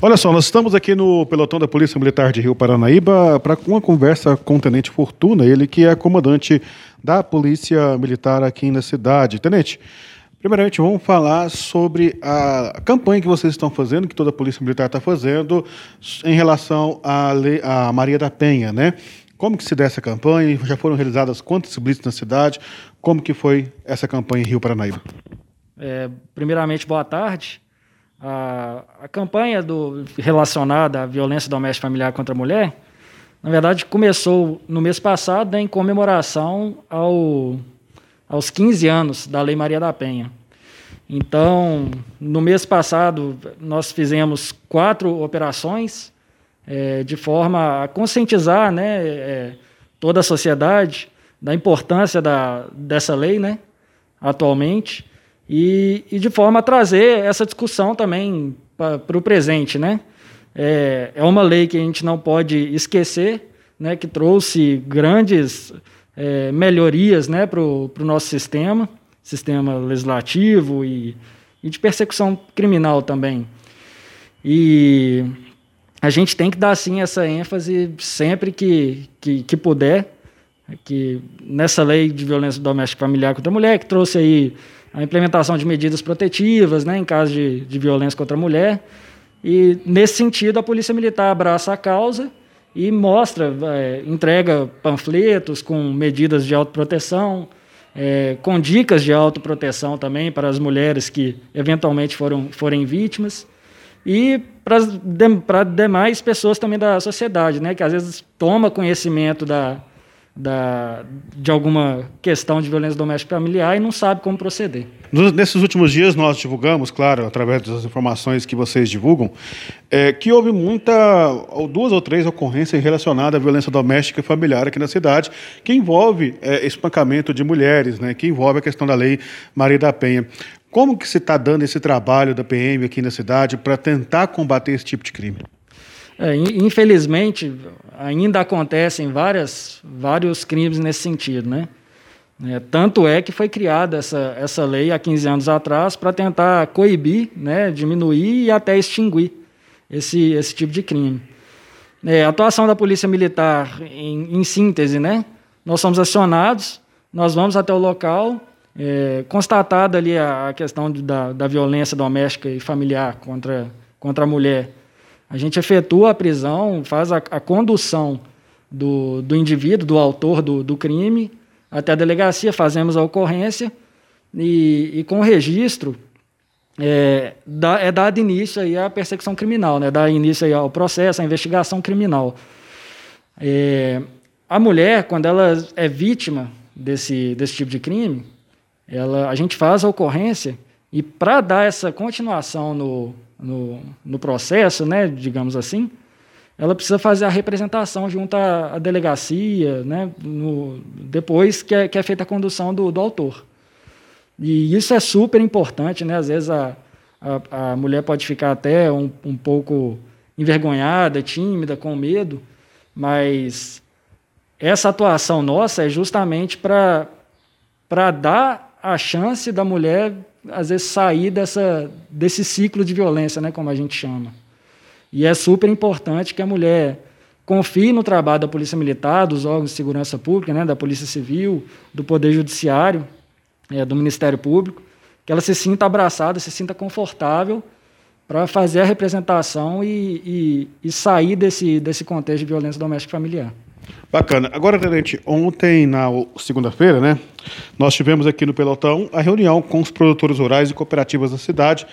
Olha só, nós estamos aqui no pelotão da Polícia Militar de Rio Paranaíba para uma conversa com o Tenente Fortuna, ele que é comandante da Polícia Militar aqui na cidade. Tenente, primeiramente vamos falar sobre a campanha que vocês estão fazendo, que toda a Polícia Militar está fazendo, em relação à, Maria da Penha, né? Como que se dá essa campanha? Já foram realizadas quantos blitz na cidade? Como que foi essa campanha em Rio Paranaíba? É, primeiramente, boa tarde. A, a campanha do, relacionada à violência doméstica familiar contra a mulher, na verdade, começou no mês passado né, em comemoração ao, aos 15 anos da Lei Maria da Penha. Então, no mês passado, nós fizemos quatro operações é, de forma a conscientizar né, é, toda a sociedade da importância da, dessa lei né, atualmente e, e de forma a trazer essa discussão também para o presente. Né? É, é uma lei que a gente não pode esquecer, né, que trouxe grandes é, melhorias né, para o nosso sistema, sistema legislativo e, e de persecução criminal também. E a gente tem que dar sim essa ênfase sempre que, que, que, puder, que nessa lei de violência doméstica familiar contra a mulher, que trouxe aí a implementação de medidas protetivas né, em caso de, de violência contra a mulher. E, nesse sentido, a Polícia Militar abraça a causa e mostra, é, entrega panfletos com medidas de autoproteção, é, com dicas de autoproteção também para as mulheres que eventualmente foram, forem vítimas e para demais pessoas também da sociedade, né, que às vezes toma conhecimento da, da, de alguma questão de violência doméstica familiar e não sabe como proceder. Nesses últimos dias nós divulgamos, claro, através das informações que vocês divulgam, é, que houve muita, ou duas ou três ocorrências relacionadas à violência doméstica e familiar aqui na cidade, que envolve é, espancamento de mulheres, né, que envolve a questão da lei Maria da Penha. Como que se está dando esse trabalho da PM aqui na cidade para tentar combater esse tipo de crime? É, infelizmente, ainda acontecem várias, vários crimes nesse sentido, né? É, tanto é que foi criada essa, essa lei há 15 anos atrás para tentar coibir, né, diminuir e até extinguir esse, esse tipo de crime. É, a atuação da Polícia Militar, em, em, síntese, né, nós somos acionados, nós vamos até o local, é, constatada ali a, a questão de, da, da violência doméstica e familiar contra, contra a mulher, a gente efetua a prisão, faz a, a condução do, do indivíduo, do autor do, do crime, até a delegacia, fazemos a ocorrência e, e com o registro é, dá, é dado início aí à perseguição criminal, né? dá início aí ao processo, à investigação criminal. É, a mulher, quando ela é vítima desse, desse tipo de crime, ela, a gente faz a ocorrência e para dar essa continuação no, no, no processo, né, digamos assim, ela precisa fazer a representação junto à, à delegacia, né, no, depois que é, que é, feita a condução do, do, autor. E isso é super importante, né? Às vezes a, a, a mulher pode ficar até um, um pouco envergonhada, tímida, com medo, mas essa atuação nossa é justamente para dar a chance da mulher às vezes, sair dessa, desse ciclo de violência, né, como a gente chama. E é super importante que a mulher confie no trabalho da Polícia Militar, dos órgãos de segurança pública, né, da Polícia Civil, do Poder Judiciário, é, do Ministério Público, que ela se sinta abraçada, se sinta confortável para fazer a representação e, e, e sair desse, desse contexto de violência doméstica familiar. Bacana. Agora, Tenente, ontem, na segunda-feira, né, nós tivemos aqui no Pelotão a reunião com os produtores rurais e cooperativas da cidade,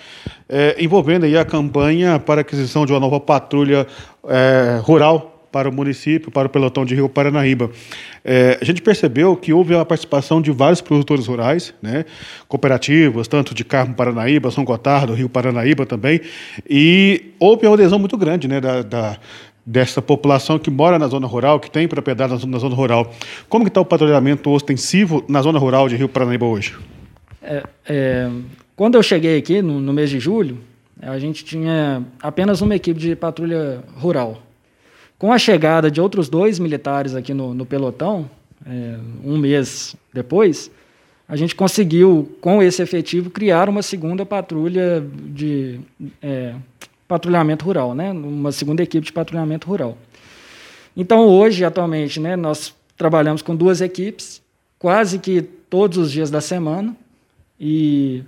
é, envolvendo aí a campanha para aquisição de uma nova patrulha é, rural para o município, para o pelotão de Rio Paranaíba. É, a gente percebeu que houve a participação de vários produtores rurais, né, cooperativas, tanto de Carmo Paranaíba, São Gotardo, Rio Paranaíba também, e houve uma adesão muito grande né, da, da dessa população que mora na zona rural, que tem propriedade na zona, na zona rural. Como que está o patrulhamento ostensivo na zona rural de Rio Paranaíba hoje? É, é, quando eu cheguei aqui, no, no, mês de julho, a gente tinha apenas uma equipe de patrulha rural. Com a chegada de outros dois militares aqui no, no pelotão, é, um mês depois, a gente conseguiu, com esse efetivo, criar uma segunda patrulha de, é, patrulhamento rural, né? uma segunda equipe de patrulhamento rural. Então, hoje, atualmente, né, nós trabalhamos com duas equipes, quase que todos os dias da semana, e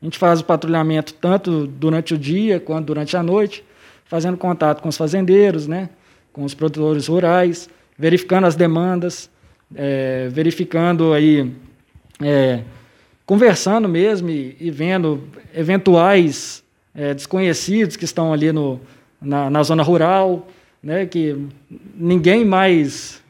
a gente faz o patrulhamento tanto durante o dia quanto durante a noite, fazendo contato com os fazendeiros, né, com os produtores rurais, verificando as demandas, é, verificando aí, é, conversando mesmo e, e vendo eventuais é, desconhecidos que estão ali no, na, na zona rural, né, que ninguém mais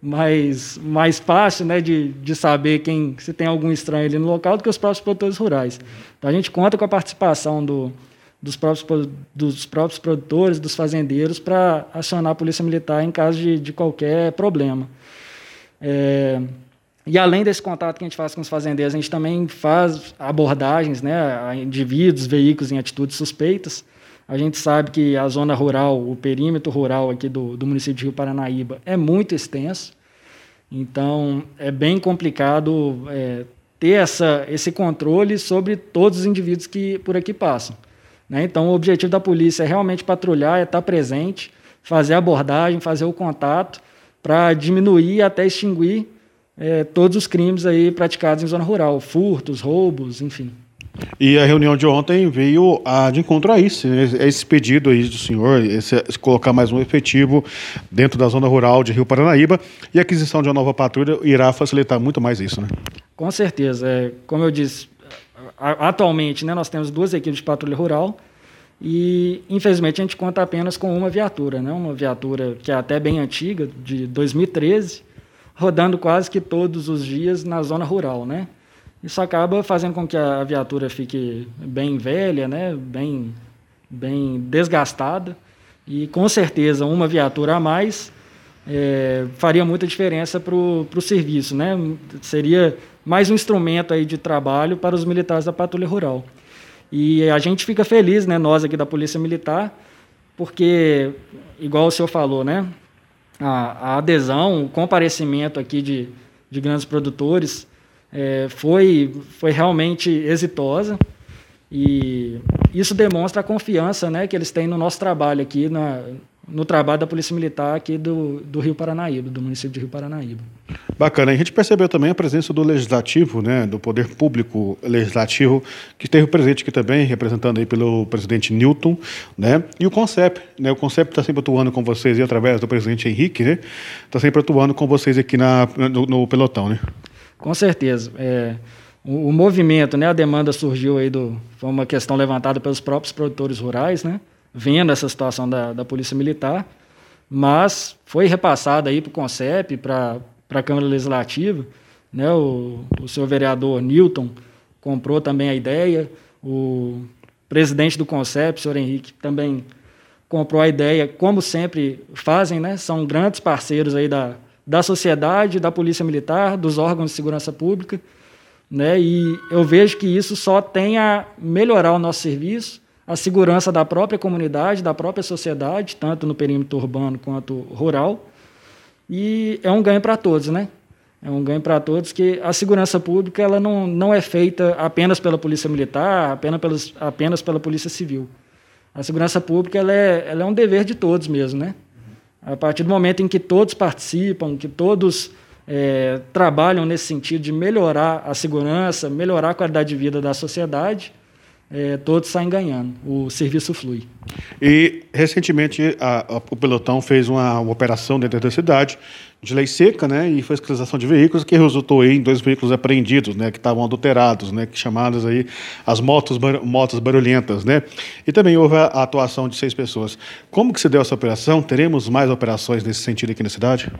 mais mais fácil né, de, de saber quem se tem algum estranho ali no local do que os próprios produtores rurais. Então a gente conta com a participação do, dos, próprios, dos próprios produtores, dos fazendeiros, para acionar a polícia militar em caso de, de qualquer problema. É, e além desse contato que a gente faz com os fazendeiros, a gente também faz abordagens né, a indivíduos, veículos em atitudes suspeitas. A gente sabe que a zona rural, o perímetro rural aqui do, do município de Rio Paranaíba é muito extenso, então é bem complicado é, ter essa, esse controle sobre todos os indivíduos que por aqui passam. Né? Então, o objetivo da polícia é realmente patrulhar, é estar presente, fazer abordagem, fazer o contato, para diminuir até extinguir é, todos os crimes aí praticados em zona rural, furtos, roubos, enfim. E a reunião de ontem veio a, de encontro a isso, né? esse pedido aí do senhor, esse, esse colocar mais um efetivo dentro da zona rural de Rio Paranaíba e a aquisição de uma nova patrulha irá facilitar muito mais isso, né? Com certeza. É, como eu disse, atualmente né, nós temos duas equipes de patrulha rural e, infelizmente, a gente conta apenas com uma viatura, né? uma viatura que é até bem antiga, de 2013, rodando quase que todos os dias na zona rural, né? Isso acaba fazendo com que a viatura fique bem velha, né, bem, bem desgastada, e com certeza uma viatura a mais é, faria muita diferença para o serviço. Né? Seria mais um instrumento aí de trabalho para os militares da patrulha rural. E a gente fica feliz, né, nós aqui da Polícia Militar, porque, igual o senhor falou, né, a, a adesão, o comparecimento aqui de, de grandes produtores é, foi, foi realmente exitosa. E isso demonstra a confiança né, que eles têm no nosso trabalho aqui, na, no trabalho da Polícia Militar aqui do, do Rio Paranaíba, do município de Rio Paranaíba. Bacana. A gente percebeu também a presença do Legislativo, né, do Poder Público Legislativo, que esteve presente aqui também, representando aí pelo presidente Newton, né, e o CONCEP. Né, o CONCEP está sempre atuando com vocês e através do presidente Henrique, né, está sempre atuando com vocês aqui na, no, no pelotão, né? Com certeza. É, o, o, movimento, né, a demanda surgiu aí do, foi uma questão levantada pelos próprios produtores rurais, né, vendo essa situação da, da polícia militar, mas foi repassada aí para o CONCEP, para a Câmara Legislativa, né, o, o senhor vereador Newton comprou também a ideia, o presidente do CONCEP, o senhor Henrique, também comprou a ideia, como sempre fazem, né, são grandes parceiros aí da, da sociedade, da polícia militar, dos órgãos de segurança pública, né? E eu vejo que isso só tem a melhorar o nosso serviço, a segurança da própria comunidade, da própria sociedade, tanto no perímetro urbano quanto rural. E é um ganho para todos, né? É um ganho para todos que a segurança pública ela não, não é feita apenas pela polícia militar, apenas, pelos, apenas pela polícia civil. A segurança pública ela é, ela é um dever de todos mesmo, né? A partir do momento em que todos participam, que todos é, trabalham nesse sentido de melhorar a segurança, melhorar a qualidade de vida da sociedade, é, todos saem ganhando, o serviço flui. E, recentemente, a, a, o pelotão fez uma, uma, operação dentro da cidade de lei seca, né, e fiscalização de veículos, que resultou em dois veículos apreendidos, né, que estavam adulterados, né, que chamadas aí as motos, bar, motos barulhentas, né, e também houve a, a, atuação de seis pessoas. Como que se deu essa operação? Teremos mais operações nesse sentido aqui na cidade?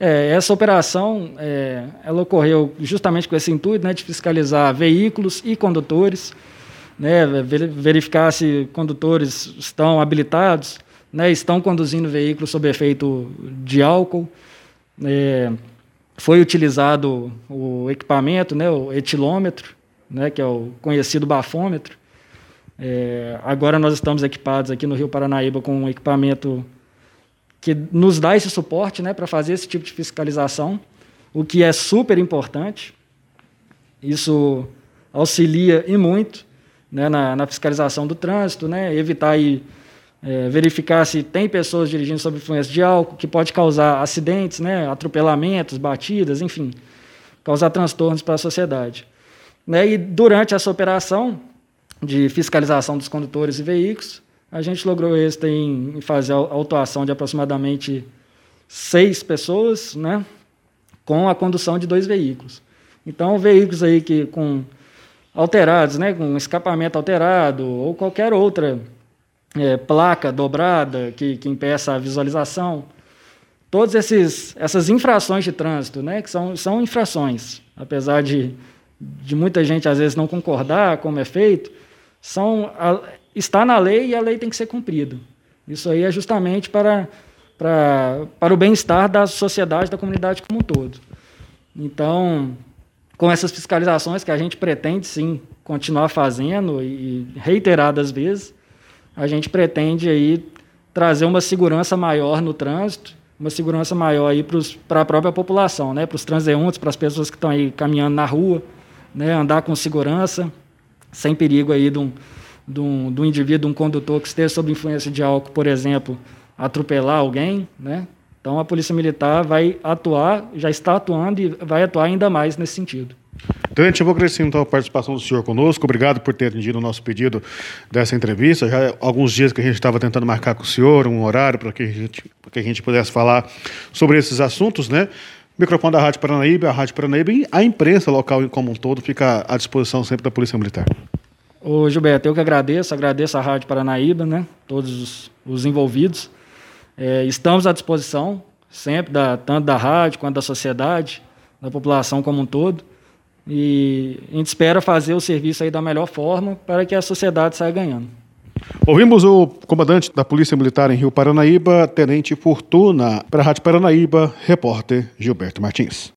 É, essa operação, é, ela ocorreu justamente com esse intuito, né, de fiscalizar veículos e condutores, né, verificar se condutores estão habilitados, né, estão conduzindo veículos sob efeito de álcool. É, foi utilizado o equipamento, né, o etilômetro, né, que é o conhecido bafômetro. É, agora nós estamos equipados aqui no Rio Paranaíba com um equipamento que nos dá esse suporte né, para fazer esse tipo de fiscalização, o que é super importante. Isso auxilia e muito né, na, na, fiscalização do trânsito, né, evitar aí, é, verificar se tem pessoas dirigindo sob influência de álcool, que pode causar acidentes, né, atropelamentos, batidas, enfim, causar transtornos para a sociedade. Né, e durante essa operação de fiscalização dos condutores e veículos, a gente logrou êxito em, em fazer a autuação de aproximadamente seis pessoas, né, com a condução de dois veículos. Então, veículos aí que com alterados, né, com escapamento alterado ou qualquer outra é, placa dobrada que, que impeça a visualização, todas esses, essas infrações de trânsito, né, que são, são infrações, apesar de, de muita gente às vezes não concordar como é feito, são a, está na lei e a lei tem que ser cumprida. Isso aí é justamente para para, para o bem-estar da sociedade, da comunidade como um todo. Então, com essas fiscalizações que a gente pretende sim continuar fazendo e reiteradas vezes, a gente pretende aí trazer uma segurança maior no trânsito, uma segurança maior aí para a própria população, né, para os transeuntes, para as pessoas que estão aí caminhando na rua, né, andar com segurança, sem perigo aí de um, de um, de um indivíduo, um condutor que esteja sob influência de álcool, por exemplo, atropelar alguém, né? Então a Polícia Militar vai atuar, já está atuando e vai atuar ainda mais nesse sentido. Tenente, eu vou agradecer então a participação do senhor conosco. Obrigado por ter atendido o nosso pedido dessa entrevista. Já há alguns dias que a gente estava tentando marcar com o senhor um horário para que, a gente, que a gente pudesse falar sobre esses assuntos, né? Microfone da Rádio Paranaíba, a Rádio Paranaíba e a imprensa local como um todo fica à disposição sempre da Polícia Militar. Ô Gilberto, eu que agradeço, agradeço a Rádio Paranaíba, né? Todos os, os envolvidos. É, estamos à disposição, sempre, da, tanto da rádio quanto da sociedade, da população como um todo. E a gente espera fazer o serviço aí da melhor forma para que a sociedade saia ganhando. Ouvimos o comandante da Polícia Militar em Rio Paranaíba, Tenente Fortuna, para a Rádio Paranaíba, repórter Gilberto Martins.